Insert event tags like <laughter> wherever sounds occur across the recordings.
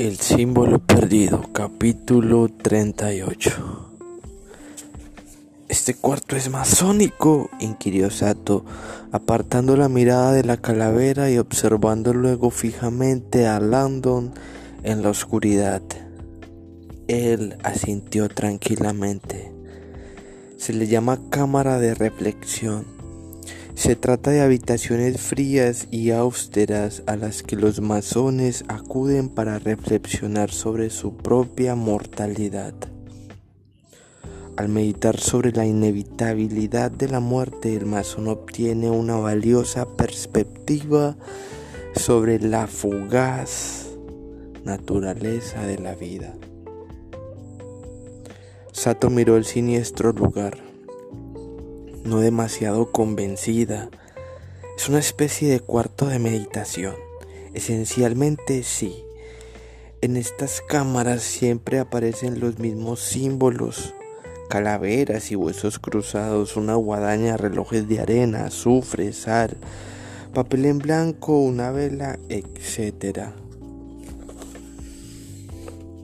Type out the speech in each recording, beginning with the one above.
El símbolo perdido, capítulo 38. ¿Este cuarto es masónico? inquirió Sato, apartando la mirada de la calavera y observando luego fijamente a Landon en la oscuridad. Él asintió tranquilamente. Se le llama cámara de reflexión se trata de habitaciones frías y austeras a las que los masones acuden para reflexionar sobre su propia mortalidad. Al meditar sobre la inevitabilidad de la muerte, el masón obtiene una valiosa perspectiva sobre la fugaz naturaleza de la vida. Sato miró el siniestro lugar no demasiado convencida. Es una especie de cuarto de meditación. Esencialmente sí. En estas cámaras siempre aparecen los mismos símbolos, calaveras y huesos cruzados, una guadaña, relojes de arena, azufre, sal, papel en blanco, una vela, etc.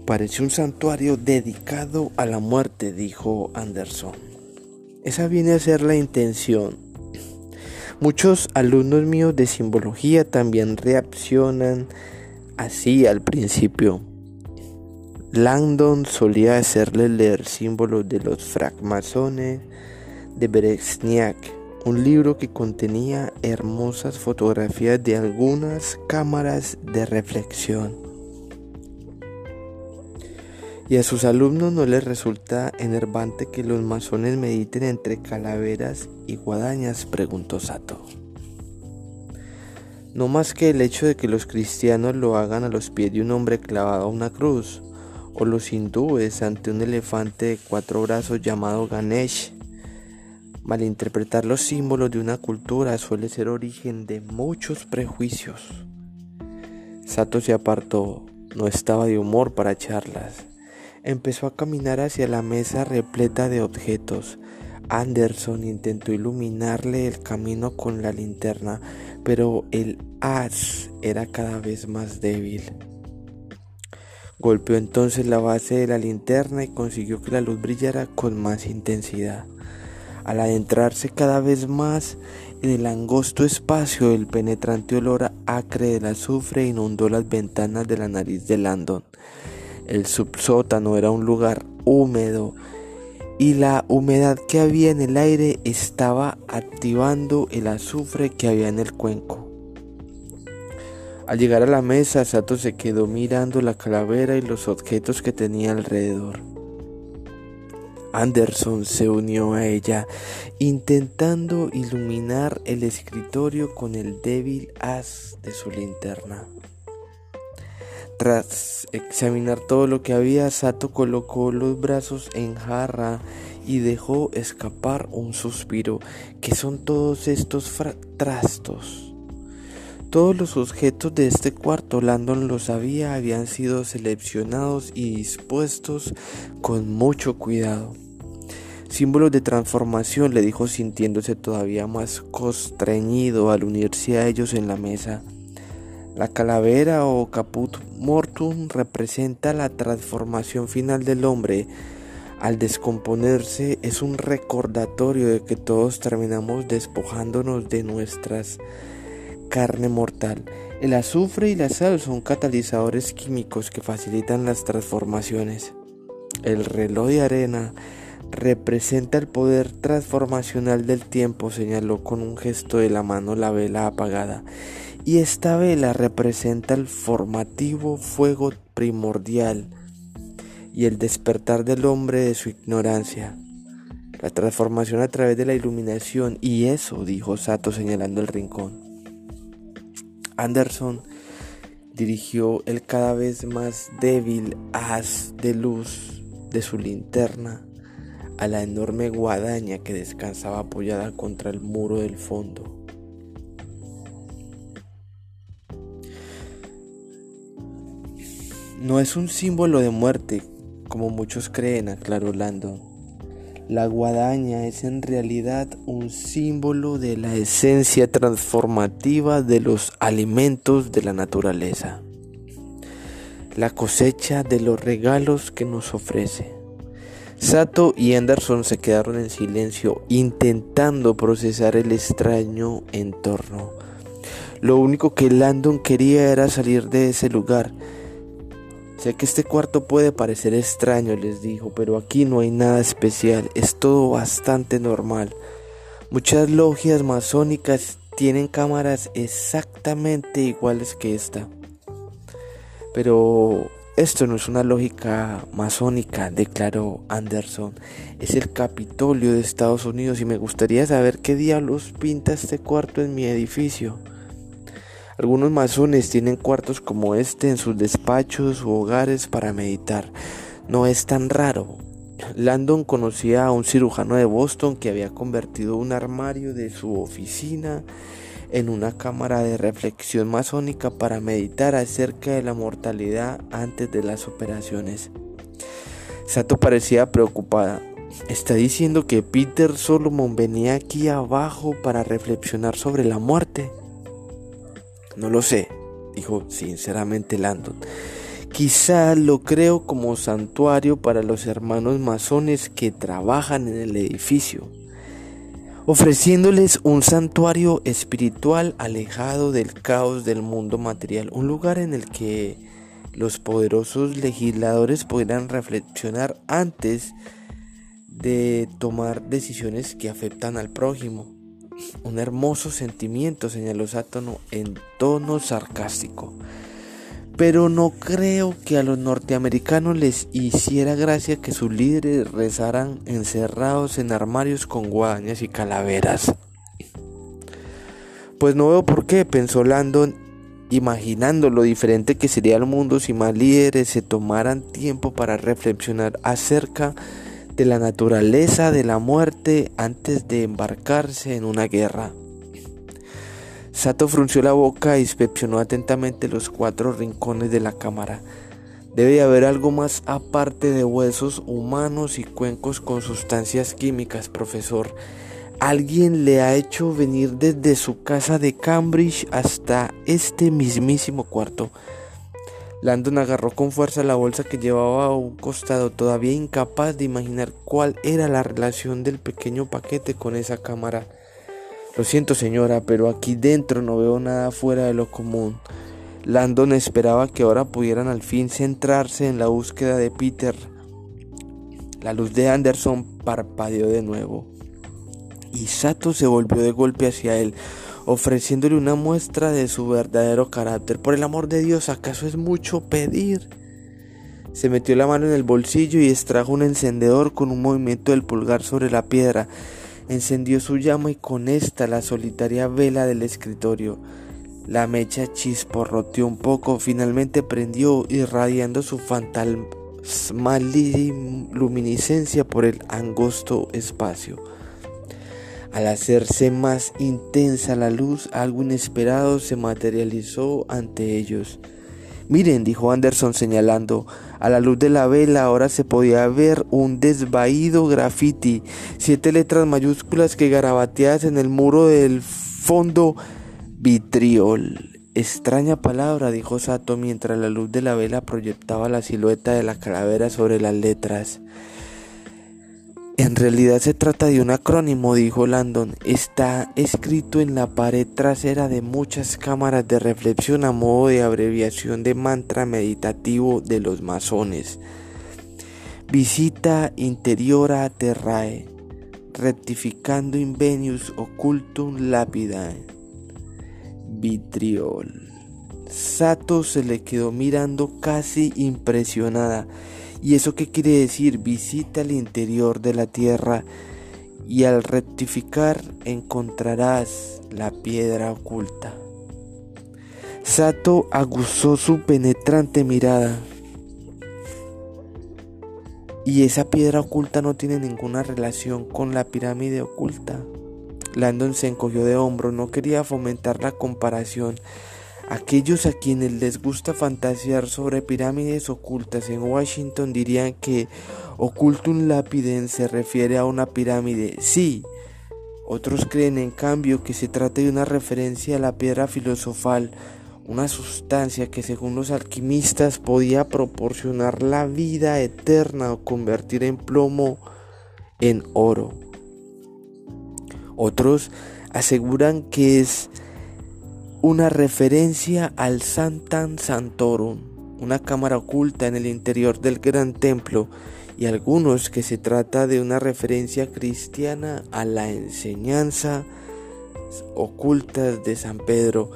Parece un santuario dedicado a la muerte, dijo Anderson. Esa viene a ser la intención. Muchos alumnos míos de simbología también reaccionan así al principio. Langdon solía hacerle leer símbolos de los francmasones de Brezhnev, un libro que contenía hermosas fotografías de algunas cámaras de reflexión y a sus alumnos no les resulta enervante que los masones mediten entre calaveras y guadañas, preguntó Sato. No más que el hecho de que los cristianos lo hagan a los pies de un hombre clavado a una cruz, o los hindúes ante un elefante de cuatro brazos llamado Ganesh. Malinterpretar los símbolos de una cultura suele ser origen de muchos prejuicios. Sato se apartó, no estaba de humor para charlas. Empezó a caminar hacia la mesa repleta de objetos. Anderson intentó iluminarle el camino con la linterna, pero el haz era cada vez más débil. Golpeó entonces la base de la linterna y consiguió que la luz brillara con más intensidad. Al adentrarse cada vez más en el angosto espacio, el penetrante olor acre del azufre inundó las ventanas de la nariz de Landon. El subsótano era un lugar húmedo y la humedad que había en el aire estaba activando el azufre que había en el cuenco. Al llegar a la mesa, Sato se quedó mirando la calavera y los objetos que tenía alrededor. Anderson se unió a ella, intentando iluminar el escritorio con el débil haz de su linterna. Tras examinar todo lo que había, Sato colocó los brazos en jarra y dejó escapar un suspiro. ¿Qué son todos estos trastos? Todos los objetos de este cuarto, Landon lo sabía, habían sido seleccionados y dispuestos con mucho cuidado. Símbolos de transformación, le dijo sintiéndose todavía más constreñido al unirse a ellos en la mesa. La calavera o caput mortum representa la transformación final del hombre. Al descomponerse es un recordatorio de que todos terminamos despojándonos de nuestras carne mortal. El azufre y la sal son catalizadores químicos que facilitan las transformaciones. El reloj de arena representa el poder transformacional del tiempo, señaló con un gesto de la mano la vela apagada y esta vela representa el formativo fuego primordial y el despertar del hombre de su ignorancia. La transformación a través de la iluminación y eso, dijo Sato señalando el rincón. Anderson dirigió el cada vez más débil haz de luz de su linterna a la enorme guadaña que descansaba apoyada contra el muro del fondo. No es un símbolo de muerte, como muchos creen, aclaró Lando. La guadaña es en realidad un símbolo de la esencia transformativa de los alimentos de la naturaleza. la cosecha de los regalos que nos ofrece. Sato y Anderson se quedaron en silencio intentando procesar el extraño entorno. Lo único que Landon quería era salir de ese lugar. Sé que este cuarto puede parecer extraño, les dijo, pero aquí no hay nada especial, es todo bastante normal. Muchas logias masónicas tienen cámaras exactamente iguales que esta. Pero esto no es una lógica masónica, declaró Anderson. Es el Capitolio de Estados Unidos y me gustaría saber qué diablos pinta este cuarto en mi edificio. Algunos masones tienen cuartos como este en sus despachos u hogares para meditar. No es tan raro. Landon conocía a un cirujano de Boston que había convertido un armario de su oficina en una cámara de reflexión masónica para meditar acerca de la mortalidad antes de las operaciones. Sato parecía preocupada. ¿Está diciendo que Peter Solomon venía aquí abajo para reflexionar sobre la muerte? No lo sé, dijo sinceramente Landon. Quizá lo creo como santuario para los hermanos masones que trabajan en el edificio ofreciéndoles un santuario espiritual alejado del caos del mundo material, un lugar en el que los poderosos legisladores pudieran reflexionar antes de tomar decisiones que afectan al prójimo. Un hermoso sentimiento, señaló Sátono en tono sarcástico pero no creo que a los norteamericanos les hiciera gracia que sus líderes rezaran encerrados en armarios con guadañas y calaveras. Pues no veo por qué, pensó Landon, imaginando lo diferente que sería el mundo si más líderes se tomaran tiempo para reflexionar acerca de la naturaleza de la muerte antes de embarcarse en una guerra. Sato frunció la boca e inspeccionó atentamente los cuatro rincones de la cámara. Debe haber algo más aparte de huesos humanos y cuencos con sustancias químicas, profesor. Alguien le ha hecho venir desde su casa de Cambridge hasta este mismísimo cuarto. Landon agarró con fuerza la bolsa que llevaba a un costado, todavía incapaz de imaginar cuál era la relación del pequeño paquete con esa cámara. Lo siento señora, pero aquí dentro no veo nada fuera de lo común. Landon esperaba que ahora pudieran al fin centrarse en la búsqueda de Peter. La luz de Anderson parpadeó de nuevo. Y Sato se volvió de golpe hacia él, ofreciéndole una muestra de su verdadero carácter. Por el amor de Dios, ¿acaso es mucho pedir? Se metió la mano en el bolsillo y extrajo un encendedor con un movimiento del pulgar sobre la piedra encendió su llama y con esta la solitaria vela del escritorio. La mecha chisporroteó un poco, finalmente prendió, irradiando su luminiscencia por el angosto espacio. Al hacerse más intensa la luz, algo inesperado se materializó ante ellos. Miren, dijo Anderson señalando, a la luz de la vela ahora se podía ver un desvaído graffiti, siete letras mayúsculas que garabateadas en el muro del fondo vitriol. Extraña palabra, dijo Sato mientras la luz de la vela proyectaba la silueta de la calavera sobre las letras. En realidad se trata de un acrónimo, dijo Landon. Está escrito en la pared trasera de muchas cámaras de reflexión a modo de abreviación de mantra meditativo de los masones. Visita interiora terrae, rectificando invenius occultum lapida. Vitriol. Sato se le quedó mirando casi impresionada. ¿Y eso qué quiere decir? Visita el interior de la tierra y al rectificar encontrarás la piedra oculta. Sato aguzó su penetrante mirada. Y esa piedra oculta no tiene ninguna relación con la pirámide oculta. Landon se encogió de hombro, no quería fomentar la comparación Aquellos a quienes les gusta fantasear sobre pirámides ocultas en Washington dirían que ocultum lapidem se refiere a una pirámide. Sí, otros creen en cambio que se trata de una referencia a la piedra filosofal, una sustancia que según los alquimistas podía proporcionar la vida eterna o convertir en plomo en oro. Otros aseguran que es una referencia al Santan Santorum, una cámara oculta en el interior del gran templo, y algunos que se trata de una referencia cristiana a la enseñanza ocultas de San Pedro.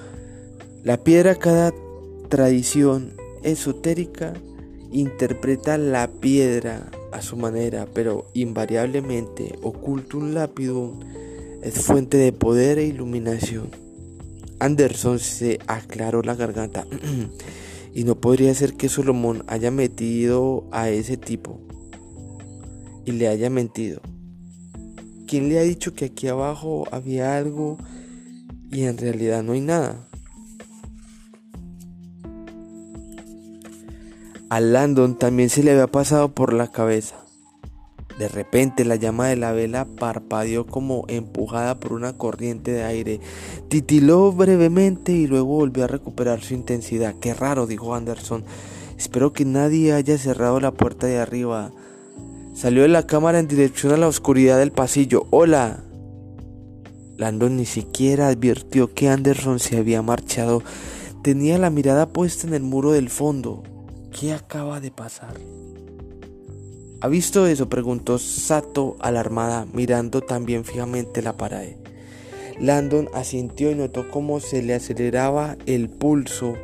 La piedra, cada tradición esotérica interpreta la piedra a su manera, pero invariablemente ocultum lapidum es fuente de poder e iluminación. Anderson se aclaró la garganta <clears throat> y no podría ser que Solomón haya metido a ese tipo y le haya mentido. ¿Quién le ha dicho que aquí abajo había algo y en realidad no hay nada? A Landon también se le había pasado por la cabeza. De repente la llama de la vela parpadeó como empujada por una corriente de aire. Titiló brevemente y luego volvió a recuperar su intensidad. Qué raro, dijo Anderson. Espero que nadie haya cerrado la puerta de arriba. Salió de la cámara en dirección a la oscuridad del pasillo. ¡Hola! Landon ni siquiera advirtió que Anderson se había marchado. Tenía la mirada puesta en el muro del fondo. ¿Qué acaba de pasar? ¿Ha visto eso? preguntó Sato alarmada, mirando también fijamente la pared. Landon asintió y notó cómo se le aceleraba el pulso.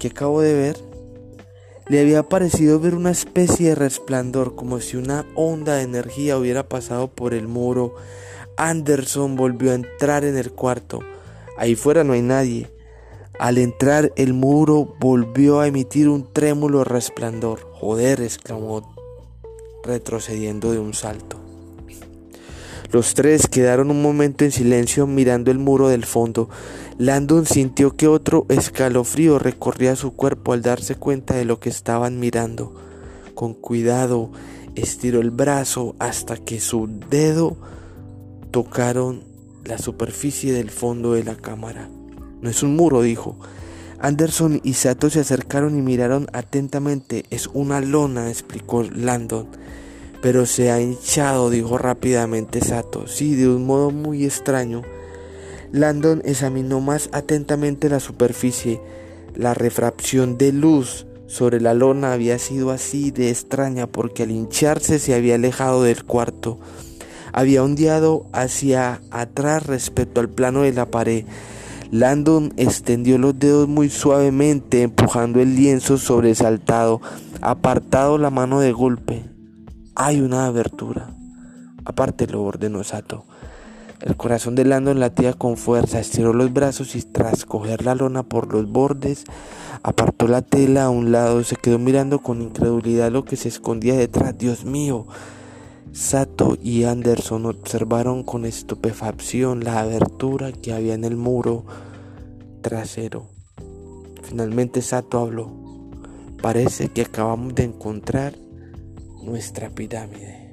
¿Qué acabo de ver? Le había parecido ver una especie de resplandor, como si una onda de energía hubiera pasado por el muro. Anderson volvió a entrar en el cuarto. Ahí fuera no hay nadie. Al entrar el muro volvió a emitir un trémulo resplandor. Joder, exclamó, retrocediendo de un salto. Los tres quedaron un momento en silencio mirando el muro del fondo. Landon sintió que otro escalofrío recorría su cuerpo al darse cuenta de lo que estaban mirando. Con cuidado estiró el brazo hasta que su dedo tocaron la superficie del fondo de la cámara. No es un muro, dijo. Anderson y Sato se acercaron y miraron atentamente. Es una lona, explicó Landon. Pero se ha hinchado, dijo rápidamente Sato. Sí, de un modo muy extraño. Landon examinó más atentamente la superficie. La refracción de luz sobre la lona había sido así de extraña porque al hincharse se había alejado del cuarto. Había ondeado hacia atrás respecto al plano de la pared. Landon extendió los dedos muy suavemente, empujando el lienzo sobresaltado, apartado la mano de golpe. Hay una abertura. Aparte lo ordenó Sato. El corazón de Landon latía con fuerza, estiró los brazos y tras coger la lona por los bordes, apartó la tela a un lado, se quedó mirando con incredulidad lo que se escondía detrás. Dios mío. Sato y Anderson observaron con estupefacción la abertura que había en el muro trasero. Finalmente Sato habló. Parece que acabamos de encontrar nuestra pirámide.